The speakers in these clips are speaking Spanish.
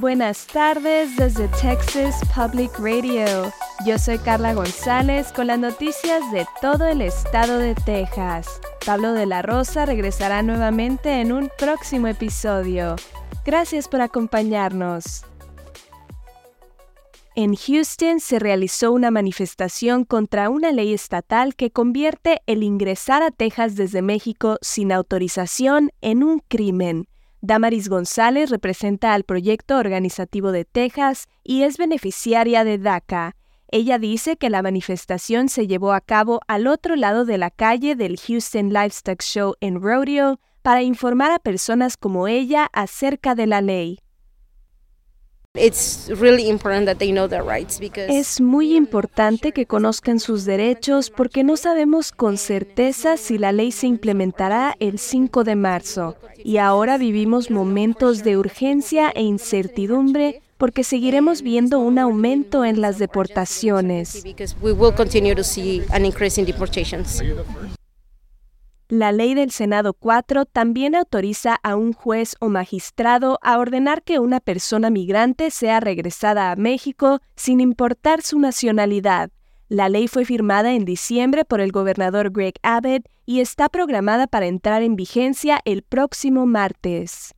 Buenas tardes desde Texas Public Radio. Yo soy Carla González con las noticias de todo el estado de Texas. Pablo de la Rosa regresará nuevamente en un próximo episodio. Gracias por acompañarnos. En Houston se realizó una manifestación contra una ley estatal que convierte el ingresar a Texas desde México sin autorización en un crimen. Damaris González representa al proyecto organizativo de Texas y es beneficiaria de DACA. Ella dice que la manifestación se llevó a cabo al otro lado de la calle del Houston Livestock Show en Rodeo para informar a personas como ella acerca de la ley. Es muy importante que conozcan sus derechos porque no sabemos con certeza si la ley se implementará el 5 de marzo. Y ahora vivimos momentos de urgencia e incertidumbre porque seguiremos viendo un aumento en las deportaciones. La ley del Senado 4 también autoriza a un juez o magistrado a ordenar que una persona migrante sea regresada a México sin importar su nacionalidad. La ley fue firmada en diciembre por el gobernador Greg Abbott y está programada para entrar en vigencia el próximo martes.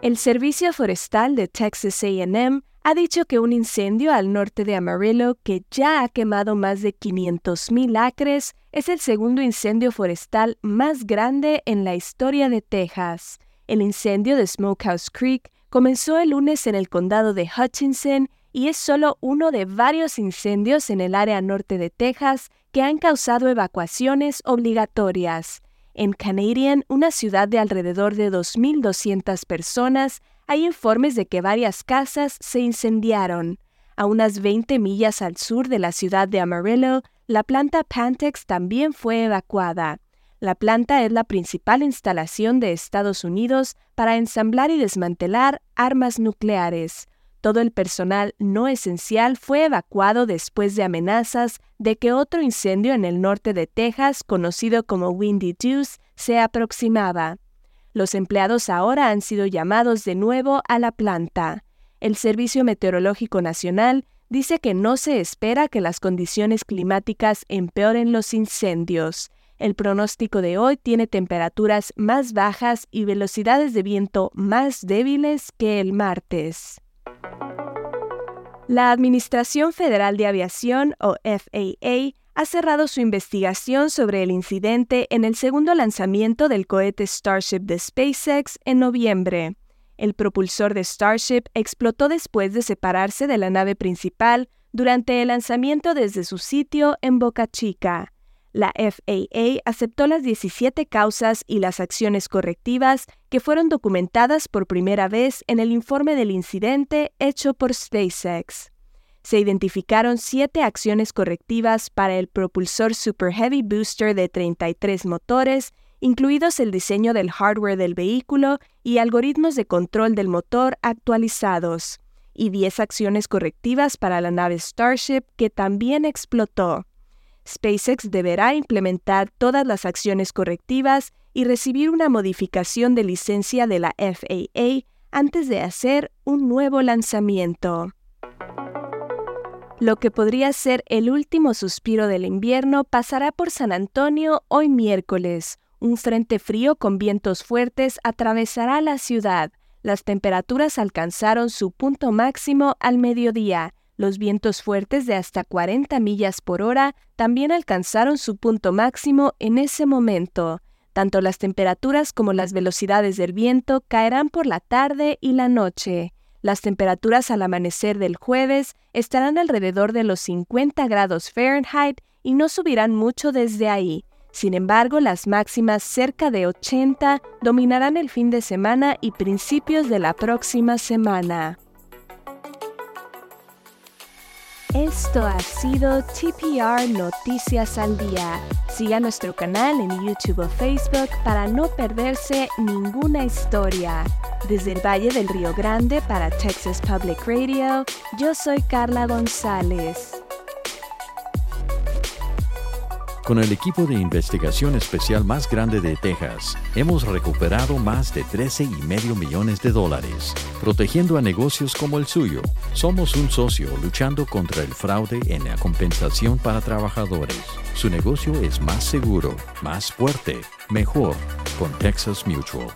El Servicio Forestal de Texas AM ha dicho que un incendio al norte de Amarillo, que ya ha quemado más de 500.000 acres, es el segundo incendio forestal más grande en la historia de Texas. El incendio de Smokehouse Creek comenzó el lunes en el condado de Hutchinson y es solo uno de varios incendios en el área norte de Texas que han causado evacuaciones obligatorias. En Canadian, una ciudad de alrededor de 2.200 personas, hay informes de que varias casas se incendiaron. A unas 20 millas al sur de la ciudad de Amarillo, la planta Pantex también fue evacuada. La planta es la principal instalación de Estados Unidos para ensamblar y desmantelar armas nucleares. Todo el personal no esencial fue evacuado después de amenazas de que otro incendio en el norte de Texas, conocido como Windy Deuce, se aproximaba. Los empleados ahora han sido llamados de nuevo a la planta. El Servicio Meteorológico Nacional dice que no se espera que las condiciones climáticas empeoren los incendios. El pronóstico de hoy tiene temperaturas más bajas y velocidades de viento más débiles que el martes. La Administración Federal de Aviación, o FAA, ha cerrado su investigación sobre el incidente en el segundo lanzamiento del cohete Starship de SpaceX en noviembre. El propulsor de Starship explotó después de separarse de la nave principal durante el lanzamiento desde su sitio en Boca Chica. La FAA aceptó las 17 causas y las acciones correctivas que fueron documentadas por primera vez en el informe del incidente hecho por SpaceX se identificaron siete acciones correctivas para el propulsor Super Heavy Booster de 33 motores, incluidos el diseño del hardware del vehículo y algoritmos de control del motor actualizados, y 10 acciones correctivas para la nave Starship que también explotó. SpaceX deberá implementar todas las acciones correctivas y recibir una modificación de licencia de la FAA antes de hacer un nuevo lanzamiento. Lo que podría ser el último suspiro del invierno pasará por San Antonio hoy miércoles. Un frente frío con vientos fuertes atravesará la ciudad. Las temperaturas alcanzaron su punto máximo al mediodía. Los vientos fuertes de hasta 40 millas por hora también alcanzaron su punto máximo en ese momento. Tanto las temperaturas como las velocidades del viento caerán por la tarde y la noche. Las temperaturas al amanecer del jueves estarán alrededor de los 50 grados Fahrenheit y no subirán mucho desde ahí. Sin embargo, las máximas cerca de 80 dominarán el fin de semana y principios de la próxima semana. Esto ha sido TPR Noticias al Día. Siga nuestro canal en YouTube o Facebook para no perderse ninguna historia. Desde el Valle del Río Grande para Texas Public Radio, yo soy Carla González. Con el equipo de investigación especial más grande de Texas, hemos recuperado más de 13 y medio millones de dólares, protegiendo a negocios como el suyo. Somos un socio luchando contra el fraude en la compensación para trabajadores. Su negocio es más seguro, más fuerte, mejor con Texas Mutual.